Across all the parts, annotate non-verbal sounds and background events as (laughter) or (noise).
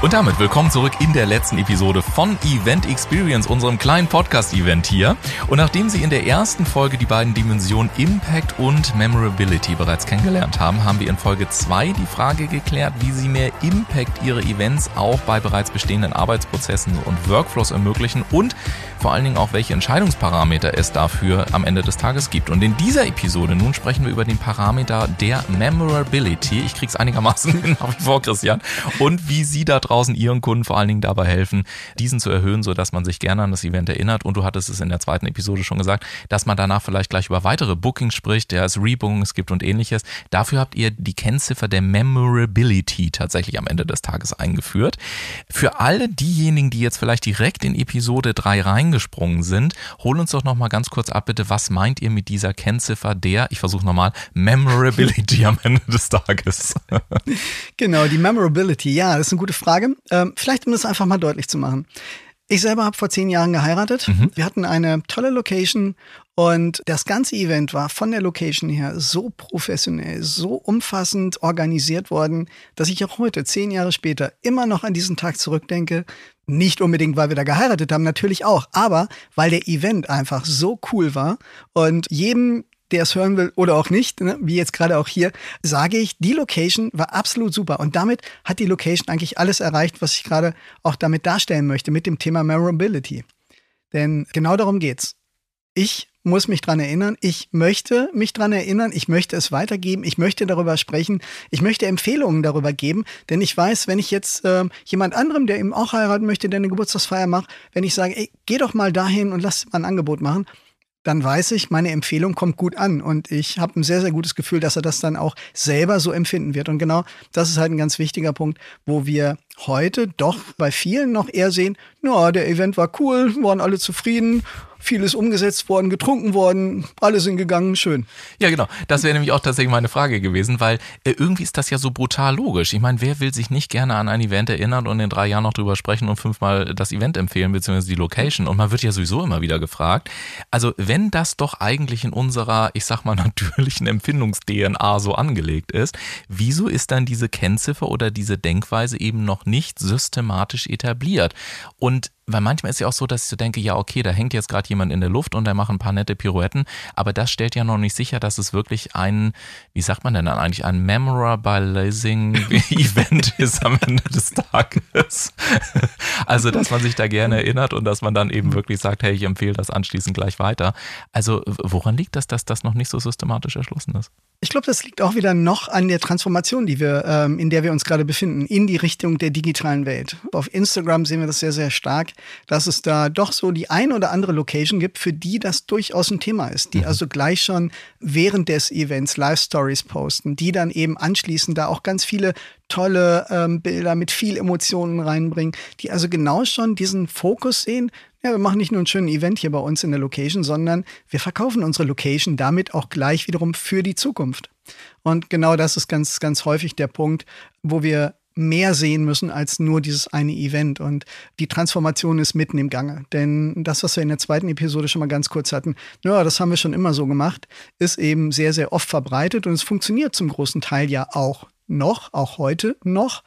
Und damit willkommen zurück in der letzten Episode von Event Experience, unserem kleinen Podcast-Event hier. Und nachdem Sie in der ersten Folge die beiden Dimensionen Impact und Memorability bereits kennengelernt haben, haben wir in Folge 2 die Frage geklärt, wie Sie mehr Impact Ihre Events auch bei bereits bestehenden Arbeitsprozessen und Workflows ermöglichen und vor allen Dingen auch, welche Entscheidungsparameter es dafür am Ende des Tages gibt. Und in dieser Episode nun sprechen wir über den Parameter der Memorability. Ich krieg's einigermaßen (laughs) nach wie vor, Christian. Und wie Sie da draußen Ihren Kunden vor allen Dingen dabei helfen, diesen zu erhöhen, sodass man sich gerne an das Event erinnert. Und du hattest es in der zweiten Episode schon gesagt, dass man danach vielleicht gleich über weitere Bookings spricht, der es Rebookings gibt und ähnliches. Dafür habt ihr die Kennziffer der Memorability tatsächlich am Ende des Tages eingeführt. Für alle diejenigen, die jetzt vielleicht direkt in Episode 3 reingesprungen sind, hol uns doch nochmal ganz kurz ab, bitte. Was meint ihr mit dieser Kennziffer der, ich versuche nochmal, Memorability am Ende des Tages? (laughs) genau, die Memorability. Ja, das ist eine gute Frage. Frage. Ähm, vielleicht, um das einfach mal deutlich zu machen. Ich selber habe vor zehn Jahren geheiratet. Mhm. Wir hatten eine tolle Location und das ganze Event war von der Location her so professionell, so umfassend organisiert worden, dass ich auch heute, zehn Jahre später, immer noch an diesen Tag zurückdenke. Nicht unbedingt, weil wir da geheiratet haben, natürlich auch, aber weil der Event einfach so cool war und jedem der es hören will oder auch nicht, ne, wie jetzt gerade auch hier, sage ich, die Location war absolut super. Und damit hat die Location eigentlich alles erreicht, was ich gerade auch damit darstellen möchte, mit dem Thema Memorability. Denn genau darum geht's. Ich muss mich dran erinnern. Ich möchte mich dran erinnern. Ich möchte es weitergeben. Ich möchte darüber sprechen. Ich möchte Empfehlungen darüber geben. Denn ich weiß, wenn ich jetzt äh, jemand anderem, der eben auch heiraten möchte, der eine Geburtstagsfeier macht, wenn ich sage, ey, geh doch mal dahin und lass mal ein Angebot machen, dann weiß ich, meine Empfehlung kommt gut an und ich habe ein sehr, sehr gutes Gefühl, dass er das dann auch selber so empfinden wird. Und genau das ist halt ein ganz wichtiger Punkt, wo wir heute doch bei vielen noch eher sehen, na, der Event war cool, waren alle zufrieden vieles umgesetzt worden, getrunken worden, alle sind gegangen, schön. Ja, genau. Das wäre nämlich auch tatsächlich meine Frage gewesen, weil äh, irgendwie ist das ja so brutal logisch. Ich meine, wer will sich nicht gerne an ein Event erinnern und in drei Jahren noch drüber sprechen und fünfmal das Event empfehlen, beziehungsweise die Location? Und man wird ja sowieso immer wieder gefragt. Also, wenn das doch eigentlich in unserer, ich sag mal, (laughs) natürlichen Empfindungs-DNA so angelegt ist, wieso ist dann diese Kennziffer oder diese Denkweise eben noch nicht systematisch etabliert? Und weil manchmal ist ja auch so, dass ich so denke, ja, okay, da hängt jetzt gerade jemand in der Luft und der macht ein paar nette Pirouetten, aber das stellt ja noch nicht sicher, dass es wirklich ein, wie sagt man denn dann eigentlich, ein memorabilizing (laughs) Event ist am Ende des Tages. also, dass man sich da gerne erinnert und dass man dann eben wirklich sagt, hey, ich empfehle das anschließend gleich weiter. Also, woran liegt das, dass das noch nicht so systematisch erschlossen ist? Ich glaube, das liegt auch wieder noch an der Transformation, die wir, ähm, in der wir uns gerade befinden, in die Richtung der digitalen Welt. Auf Instagram sehen wir das sehr, sehr stark, dass es da doch so die ein oder andere Location gibt, für die das durchaus ein Thema ist, die mhm. also gleich schon während des Events Live Stories posten, die dann eben anschließend da auch ganz viele tolle ähm, Bilder mit viel Emotionen reinbringen, die also genau schon diesen Fokus sehen, ja, wir machen nicht nur einen schönen Event hier bei uns in der Location, sondern wir verkaufen unsere Location damit auch gleich wiederum für die Zukunft. Und genau das ist ganz, ganz häufig der Punkt, wo wir mehr sehen müssen als nur dieses eine Event. Und die Transformation ist mitten im Gange. Denn das, was wir in der zweiten Episode schon mal ganz kurz hatten, ja, das haben wir schon immer so gemacht, ist eben sehr, sehr oft verbreitet und es funktioniert zum großen Teil ja auch noch, auch heute noch.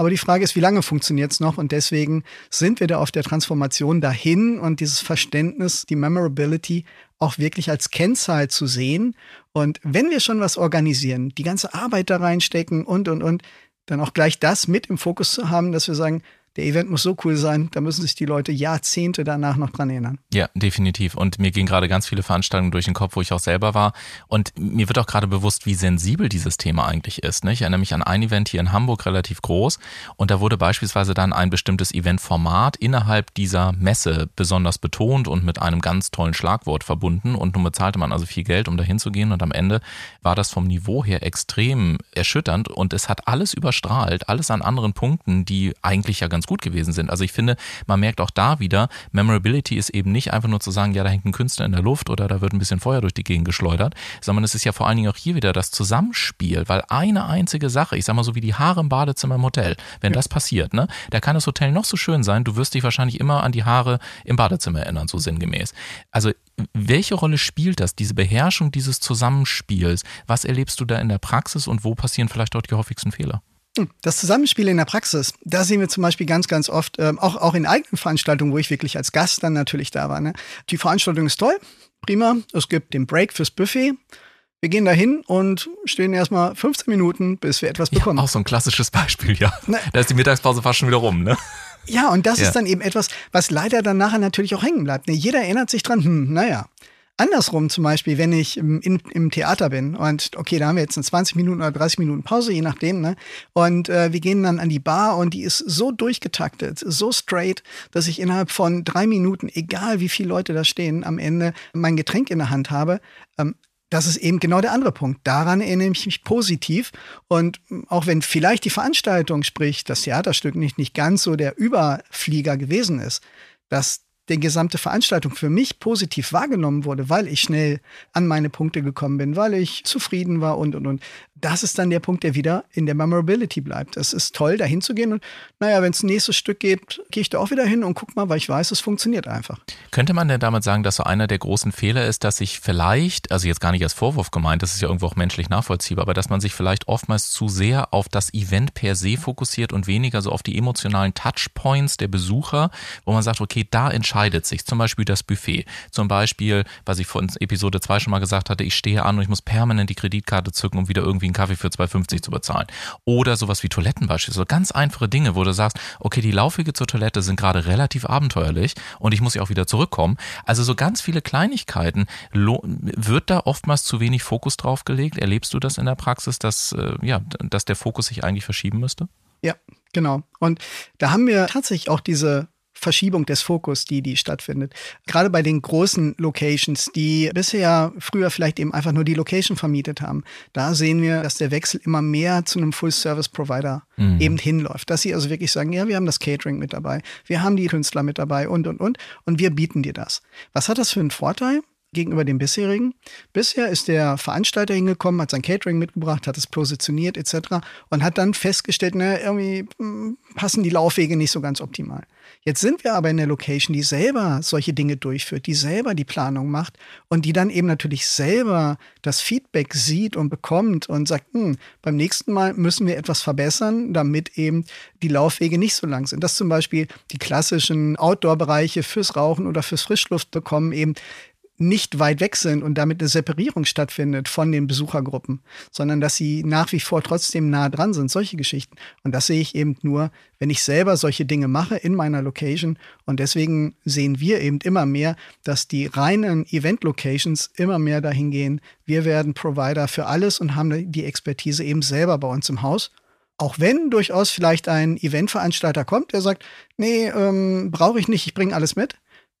Aber die Frage ist, wie lange funktioniert es noch? Und deswegen sind wir da auf der Transformation dahin und dieses Verständnis, die Memorability auch wirklich als Kennzahl zu sehen. Und wenn wir schon was organisieren, die ganze Arbeit da reinstecken und, und, und, dann auch gleich das mit im Fokus zu haben, dass wir sagen, der Event muss so cool sein, da müssen sich die Leute Jahrzehnte danach noch dran erinnern. Ja, definitiv. Und mir gehen gerade ganz viele Veranstaltungen durch den Kopf, wo ich auch selber war. Und mir wird auch gerade bewusst, wie sensibel dieses Thema eigentlich ist. Ne? Ich erinnere mich an ein Event hier in Hamburg, relativ groß. Und da wurde beispielsweise dann ein bestimmtes Eventformat innerhalb dieser Messe besonders betont und mit einem ganz tollen Schlagwort verbunden. Und nun bezahlte man also viel Geld, um dahin zu gehen. Und am Ende war das vom Niveau her extrem erschütternd. Und es hat alles überstrahlt, alles an anderen Punkten, die eigentlich ja ganz gut gewesen sind. Also ich finde, man merkt auch da wieder, Memorability ist eben nicht einfach nur zu sagen, ja, da hängt ein Künstler in der Luft oder da wird ein bisschen Feuer durch die Gegend geschleudert, sondern es ist ja vor allen Dingen auch hier wieder das Zusammenspiel, weil eine einzige Sache, ich sag mal so wie die Haare im Badezimmer im Hotel, wenn ja. das passiert, ne, da kann das Hotel noch so schön sein, du wirst dich wahrscheinlich immer an die Haare im Badezimmer erinnern, so sinngemäß. Also welche Rolle spielt das, diese Beherrschung dieses Zusammenspiels? Was erlebst du da in der Praxis und wo passieren vielleicht dort die häufigsten Fehler? Hm, das Zusammenspiel in der Praxis, da sehen wir zum Beispiel ganz, ganz oft, ähm, auch, auch in eigenen Veranstaltungen, wo ich wirklich als Gast dann natürlich da war. Ne? Die Veranstaltung ist toll, prima. Es gibt den Break fürs Buffet. Wir gehen dahin und stehen erstmal 15 Minuten, bis wir etwas bekommen. Ja, auch so ein klassisches Beispiel, ja. Ne. Da ist die Mittagspause fast schon wieder rum, ne? Ja, und das ja. ist dann eben etwas, was leider dann nachher natürlich auch hängen bleibt. Ne? Jeder erinnert sich dran, hm, naja, Andersrum zum Beispiel, wenn ich im, in, im Theater bin und okay, da haben wir jetzt eine 20 Minuten oder 30 Minuten Pause, je nachdem, ne? Und äh, wir gehen dann an die Bar und die ist so durchgetaktet, so straight, dass ich innerhalb von drei Minuten, egal wie viele Leute da stehen, am Ende mein Getränk in der Hand habe. Ähm, das ist eben genau der andere Punkt. Daran erinnere ich mich positiv. Und auch wenn vielleicht die Veranstaltung, sprich das Theaterstück, nicht, nicht ganz so der Überflieger gewesen ist, dass die gesamte Veranstaltung für mich positiv wahrgenommen wurde, weil ich schnell an meine Punkte gekommen bin, weil ich zufrieden war und, und, und. Das ist dann der Punkt, der wieder in der Memorability bleibt. Es ist toll, da hinzugehen und naja, wenn es ein nächstes Stück geht, gehe ich da auch wieder hin und guck mal, weil ich weiß, es funktioniert einfach. Könnte man denn damit sagen, dass so einer der großen Fehler ist, dass sich vielleicht, also jetzt gar nicht als Vorwurf gemeint, das ist ja irgendwo auch menschlich nachvollziehbar, aber dass man sich vielleicht oftmals zu sehr auf das Event per se fokussiert und weniger so auf die emotionalen Touchpoints der Besucher, wo man sagt, okay, da entscheidet entscheidet sich. Zum Beispiel das Buffet. Zum Beispiel, was ich von Episode 2 schon mal gesagt hatte, ich stehe an und ich muss permanent die Kreditkarte zücken, um wieder irgendwie einen Kaffee für 2,50 zu bezahlen. Oder sowas wie Toiletten beispielsweise. So ganz einfache Dinge, wo du sagst, okay, die Laufwege zur Toilette sind gerade relativ abenteuerlich und ich muss ja auch wieder zurückkommen. Also so ganz viele Kleinigkeiten. Wird da oftmals zu wenig Fokus drauf gelegt? Erlebst du das in der Praxis, dass, äh, ja, dass der Fokus sich eigentlich verschieben müsste? Ja, genau. Und da haben wir tatsächlich auch diese Verschiebung des Fokus, die, die stattfindet. Gerade bei den großen Locations, die bisher früher vielleicht eben einfach nur die Location vermietet haben, da sehen wir, dass der Wechsel immer mehr zu einem Full-Service-Provider mhm. eben hinläuft. Dass sie also wirklich sagen, ja, wir haben das Catering mit dabei, wir haben die Künstler mit dabei und, und, und, und wir bieten dir das. Was hat das für einen Vorteil? Gegenüber dem bisherigen. Bisher ist der Veranstalter hingekommen, hat sein Catering mitgebracht, hat es positioniert etc. und hat dann festgestellt, na, irgendwie hm, passen die Laufwege nicht so ganz optimal. Jetzt sind wir aber in der Location, die selber solche Dinge durchführt, die selber die Planung macht und die dann eben natürlich selber das Feedback sieht und bekommt und sagt, hm, beim nächsten Mal müssen wir etwas verbessern, damit eben die Laufwege nicht so lang sind. Dass zum Beispiel die klassischen Outdoor-Bereiche fürs Rauchen oder fürs Frischluft bekommen eben nicht weit weg sind und damit eine Separierung stattfindet von den Besuchergruppen, sondern dass sie nach wie vor trotzdem nah dran sind, solche Geschichten. Und das sehe ich eben nur, wenn ich selber solche Dinge mache in meiner Location. Und deswegen sehen wir eben immer mehr, dass die reinen Event-Locations immer mehr dahin gehen. Wir werden Provider für alles und haben die Expertise eben selber bei uns im Haus. Auch wenn durchaus vielleicht ein Eventveranstalter kommt, der sagt, nee, ähm, brauche ich nicht, ich bringe alles mit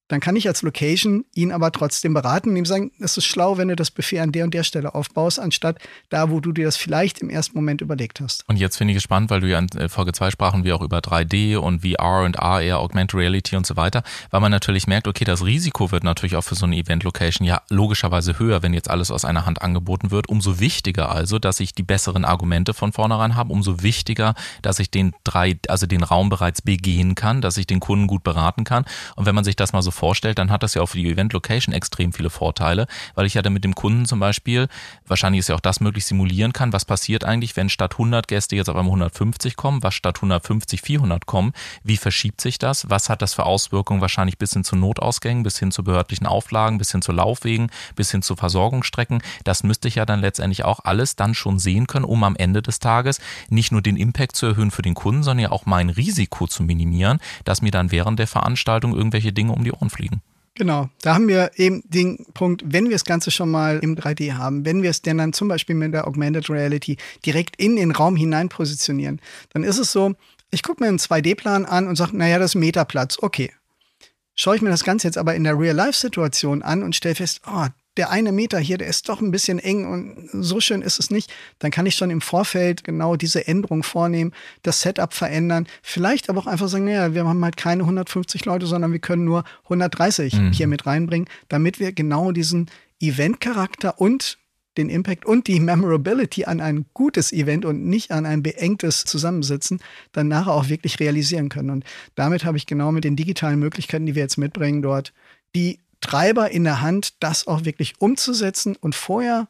dann kann ich als Location ihn aber trotzdem beraten und ihm sagen, es ist schlau, wenn du das Buffet an der und der Stelle aufbaust, anstatt da, wo du dir das vielleicht im ersten Moment überlegt hast. Und jetzt finde ich es spannend, weil du ja in äh, Folge 2 sprachen wir auch über 3D und VR und AR, Augmented Reality und so weiter, weil man natürlich merkt, okay, das Risiko wird natürlich auch für so eine Event-Location ja logischerweise höher, wenn jetzt alles aus einer Hand angeboten wird. Umso wichtiger also, dass ich die besseren Argumente von vornherein habe, umso wichtiger, dass ich den drei, also den Raum bereits begehen kann, dass ich den Kunden gut beraten kann. Und wenn man sich das mal so vorstellt, dann hat das ja auch für die Event-Location extrem viele Vorteile, weil ich ja dann mit dem Kunden zum Beispiel, wahrscheinlich ist ja auch das möglich, simulieren kann, was passiert eigentlich, wenn statt 100 Gäste jetzt auf einmal 150 kommen, was statt 150 400 kommen, wie verschiebt sich das, was hat das für Auswirkungen wahrscheinlich bis hin zu Notausgängen, bis hin zu behördlichen Auflagen, bis hin zu Laufwegen, bis hin zu Versorgungsstrecken, das müsste ich ja dann letztendlich auch alles dann schon sehen können, um am Ende des Tages nicht nur den Impact zu erhöhen für den Kunden, sondern ja auch mein Risiko zu minimieren, dass mir dann während der Veranstaltung irgendwelche Dinge um die Ohren fliegen. Genau, da haben wir eben den Punkt, wenn wir das Ganze schon mal im 3D haben, wenn wir es denn dann zum Beispiel mit der Augmented Reality direkt in den Raum hinein positionieren, dann ist es so, ich gucke mir einen 2D-Plan an und sage, naja, das ist Metaplatz, okay. Schaue ich mir das Ganze jetzt aber in der Real-Life-Situation an und stelle fest, oh, der eine Meter hier, der ist doch ein bisschen eng und so schön ist es nicht, dann kann ich schon im Vorfeld genau diese Änderung vornehmen, das Setup verändern, vielleicht aber auch einfach sagen, naja, wir haben halt keine 150 Leute, sondern wir können nur 130 mhm. hier mit reinbringen, damit wir genau diesen Event-Charakter und den Impact und die Memorability an ein gutes Event und nicht an ein beengtes Zusammensitzen dann nachher auch wirklich realisieren können. Und damit habe ich genau mit den digitalen Möglichkeiten, die wir jetzt mitbringen, dort die Treiber in der Hand, das auch wirklich umzusetzen und vorher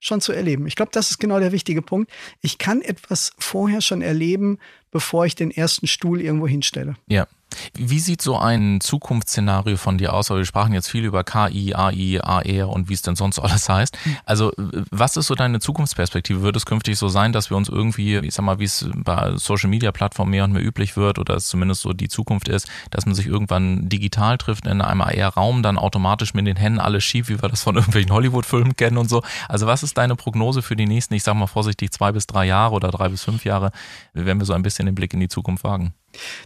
schon zu erleben. Ich glaube, das ist genau der wichtige Punkt. Ich kann etwas vorher schon erleben, bevor ich den ersten Stuhl irgendwo hinstelle. Ja. Wie sieht so ein Zukunftsszenario von dir aus? wir sprachen jetzt viel über KI, AI, AR und wie es denn sonst (laughs) alles heißt. Also, was ist so deine Zukunftsperspektive? Wird es künftig so sein, dass wir uns irgendwie, ich sag mal, wie es bei Social Media Plattformen mehr und mehr üblich wird oder es zumindest so die Zukunft ist, dass man sich irgendwann digital trifft in einem AR-Raum, dann automatisch mit den Händen alles schief, wie wir das von (laughs) irgendwelchen Hollywood-Filmen kennen und so. Also, was ist deine Prognose für die nächsten, ich sag mal vorsichtig, zwei bis drei Jahre oder drei bis fünf Jahre, wenn wir so ein bisschen den Blick in die Zukunft wagen?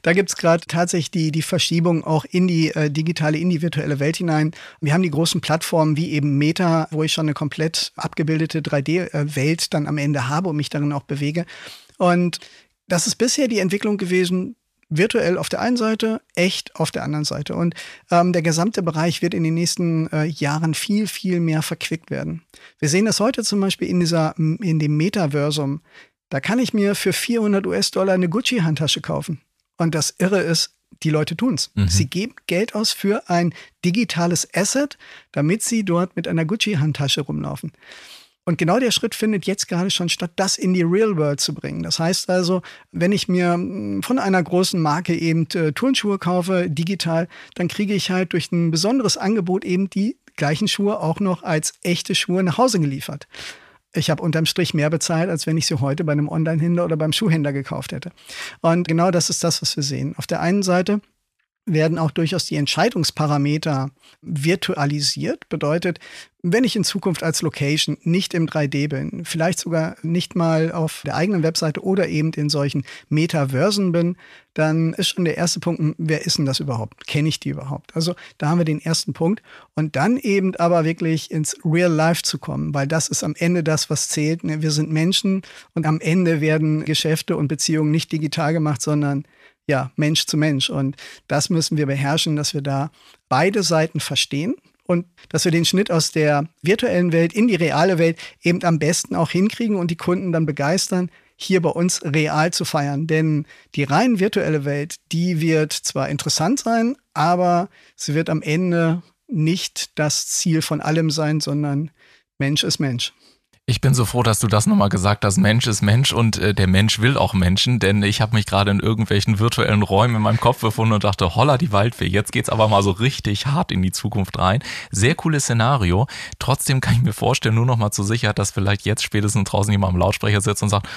Da gibt es gerade tatsächlich die, die Verschiebung auch in die äh, digitale, in die virtuelle Welt hinein. Wir haben die großen Plattformen wie eben Meta, wo ich schon eine komplett abgebildete 3D-Welt dann am Ende habe und mich darin auch bewege. Und das ist bisher die Entwicklung gewesen, virtuell auf der einen Seite, echt auf der anderen Seite. Und ähm, der gesamte Bereich wird in den nächsten äh, Jahren viel, viel mehr verquickt werden. Wir sehen das heute zum Beispiel in dieser, in dem Metaversum. Da kann ich mir für 400 US-Dollar eine Gucci-Handtasche kaufen. Und das Irre ist, die Leute tun's. Mhm. Sie geben Geld aus für ein digitales Asset, damit sie dort mit einer Gucci-Handtasche rumlaufen. Und genau der Schritt findet jetzt gerade schon statt, das in die Real World zu bringen. Das heißt also, wenn ich mir hm, von einer großen Marke eben äh, Turnschuhe kaufe, digital, dann kriege ich halt durch ein besonderes Angebot eben die gleichen Schuhe auch noch als echte Schuhe nach Hause geliefert ich habe unterm Strich mehr bezahlt, als wenn ich sie heute bei einem Online-Händler oder beim Schuhhändler gekauft hätte. Und genau das ist das, was wir sehen. Auf der einen Seite werden auch durchaus die Entscheidungsparameter virtualisiert. Bedeutet, wenn ich in Zukunft als Location nicht im 3D bin, vielleicht sogar nicht mal auf der eigenen Webseite oder eben in solchen Metaversen bin, dann ist schon der erste Punkt, hm, wer ist denn das überhaupt? Kenne ich die überhaupt? Also da haben wir den ersten Punkt. Und dann eben aber wirklich ins Real Life zu kommen, weil das ist am Ende das, was zählt. Ne, wir sind Menschen und am Ende werden Geschäfte und Beziehungen nicht digital gemacht, sondern ja, Mensch zu Mensch. Und das müssen wir beherrschen, dass wir da beide Seiten verstehen und dass wir den Schnitt aus der virtuellen Welt in die reale Welt eben am besten auch hinkriegen und die Kunden dann begeistern, hier bei uns real zu feiern. Denn die rein virtuelle Welt, die wird zwar interessant sein, aber sie wird am Ende nicht das Ziel von allem sein, sondern Mensch ist Mensch. Ich bin so froh, dass du das nochmal gesagt hast. Mensch ist Mensch und äh, der Mensch will auch Menschen, denn ich habe mich gerade in irgendwelchen virtuellen Räumen in meinem Kopf befunden und dachte, holla die Waldfee, jetzt geht's aber mal so richtig hart in die Zukunft rein. Sehr cooles Szenario. Trotzdem kann ich mir vorstellen, nur nochmal zur Sicherheit, dass vielleicht jetzt spätestens draußen jemand am Lautsprecher sitzt und sagt,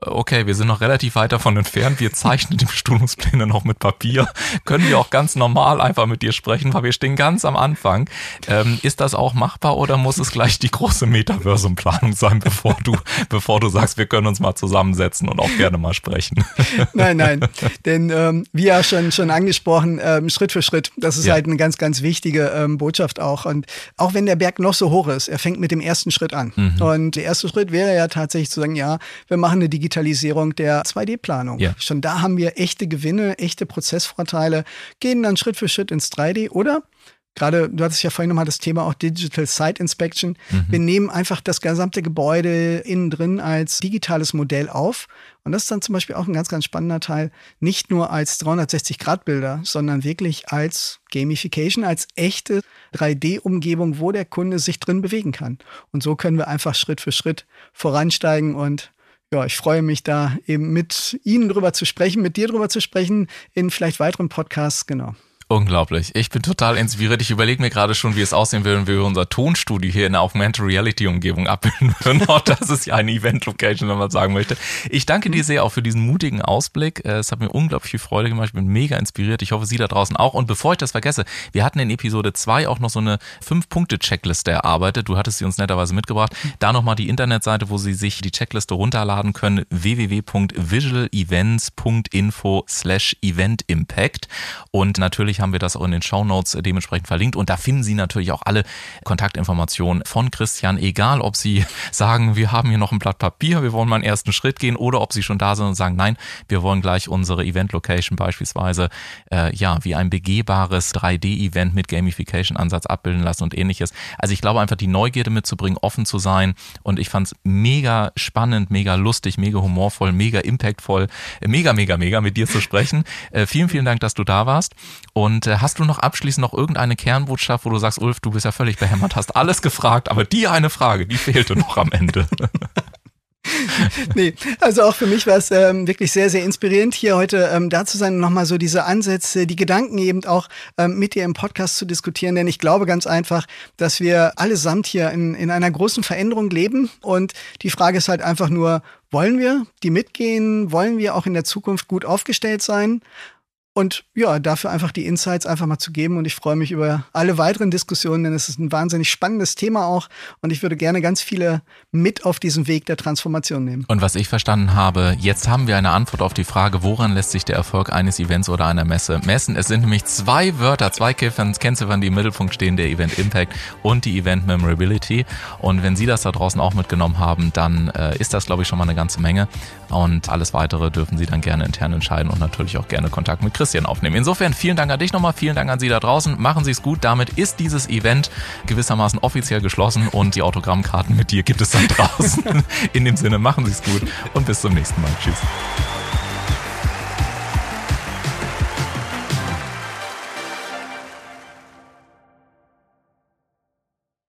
okay, wir sind noch relativ weit davon entfernt, wir zeichnen (laughs) die Bestuhlungspläne noch mit Papier, (laughs) können wir auch ganz normal einfach mit dir sprechen, weil wir stehen ganz am Anfang. Ähm, ist das auch machbar oder muss es gleich die große Metaversum-Planung sein, (laughs) bevor du, bevor du sagst, wir können uns mal zusammensetzen und auch gerne mal sprechen? Nein, nein, denn ähm, wie ja schon, schon angesprochen, ähm, Schritt für Schritt, das ist ja. halt eine ganz, ganz wichtige ähm, Botschaft auch. Und auch wenn der Berg noch so hoch ist, er fängt mit dem ersten Schritt an. Mhm. Und der erste Schritt wäre ja tatsächlich zu sagen, ja, wir machen eine digitale Digitalisierung der 2D-Planung. Ja. Schon da haben wir echte Gewinne, echte Prozessvorteile, gehen dann Schritt für Schritt ins 3D oder gerade, du hattest ja vorhin nochmal das Thema auch Digital Site Inspection. Mhm. Wir nehmen einfach das gesamte Gebäude innen drin als digitales Modell auf. Und das ist dann zum Beispiel auch ein ganz, ganz spannender Teil. Nicht nur als 360-Grad-Bilder, sondern wirklich als Gamification, als echte 3D-Umgebung, wo der Kunde sich drin bewegen kann. Und so können wir einfach Schritt für Schritt voransteigen und ja, ich freue mich da eben mit Ihnen drüber zu sprechen, mit dir drüber zu sprechen, in vielleicht weiteren Podcasts, genau. Unglaublich. Ich bin total inspiriert. Ich überlege mir gerade schon, wie es aussehen würde, wenn wir unser Tonstudio hier in der Augmented Reality Umgebung abbilden (laughs) würden. Auch das ist ja eine Event Location, wenn man sagen möchte. Ich danke dir sehr auch für diesen mutigen Ausblick. Äh, es hat mir unglaublich viel Freude gemacht. Ich bin mega inspiriert. Ich hoffe, Sie da draußen auch. Und bevor ich das vergesse, wir hatten in Episode 2 auch noch so eine Fünf-Punkte-Checkliste erarbeitet. Du hattest sie uns netterweise mitgebracht. Da nochmal die Internetseite, wo Sie sich die Checkliste runterladen können. www.visualevents.info slash Event Impact. Und natürlich natürlich haben wir das auch in den Show Notes äh, dementsprechend verlinkt und da finden Sie natürlich auch alle Kontaktinformationen von Christian, egal ob Sie (laughs) sagen, wir haben hier noch ein Blatt Papier, wir wollen mal einen ersten Schritt gehen oder ob Sie schon da sind und sagen, nein, wir wollen gleich unsere Event Location beispielsweise äh, ja wie ein begehbares 3D-Event mit Gamification-Ansatz abbilden lassen und ähnliches. Also ich glaube einfach die Neugierde mitzubringen, offen zu sein und ich fand es mega spannend, mega lustig, mega humorvoll, mega impactvoll, mega, mega, mega mit dir zu sprechen. Äh, vielen, vielen Dank, dass du da warst und Und äh, hast du noch abschließend noch irgendeine Kernbotschaft, wo du sagst, Ulf, du bist ja völlig behämmert, hast alles gefragt, aber die eine Frage, die fehlte noch am Ende. (laughs) nee, also auch für mich war es ähm, wirklich sehr, sehr inspirierend, hier heute ähm, da zu sein und nochmal so diese Ansätze, die Gedanken eben auch ähm, mit dir im Podcast zu diskutieren. Denn ich glaube ganz einfach, dass wir allesamt hier in, in einer großen Veränderung leben. Und die Frage ist halt einfach nur, wollen wir die mitgehen? Wollen wir auch in der Zukunft gut aufgestellt sein? Und ja, dafür einfach die Insights einfach mal zu geben. Und ich freue mich über alle weiteren Diskussionen, denn es ist ein wahnsinnig spannendes Thema auch. Und ich würde gerne ganz viele mit auf diesen Weg der Transformation nehmen. Und was ich verstanden habe, jetzt haben wir eine Antwort auf die Frage, woran lässt sich der Erfolg eines Events oder einer Messe messen? Es sind nämlich zwei Wörter, zwei Kennziffern, die im Mittelpunkt stehen, der Event Impact und die Event Memorability. Und wenn Sie das da draußen auch mitgenommen haben, dann äh, ist das, glaube ich, schon mal eine ganze Menge. Und alles weitere dürfen Sie dann gerne intern entscheiden und natürlich auch gerne Kontakt mit Chris Christian aufnehmen. Insofern vielen Dank an dich nochmal, vielen Dank an Sie da draußen. Machen Sie es gut. Damit ist dieses Event gewissermaßen offiziell geschlossen und die Autogrammkarten mit dir gibt es dann (laughs) draußen. In dem Sinne, machen Sie es gut und bis zum nächsten Mal. Tschüss.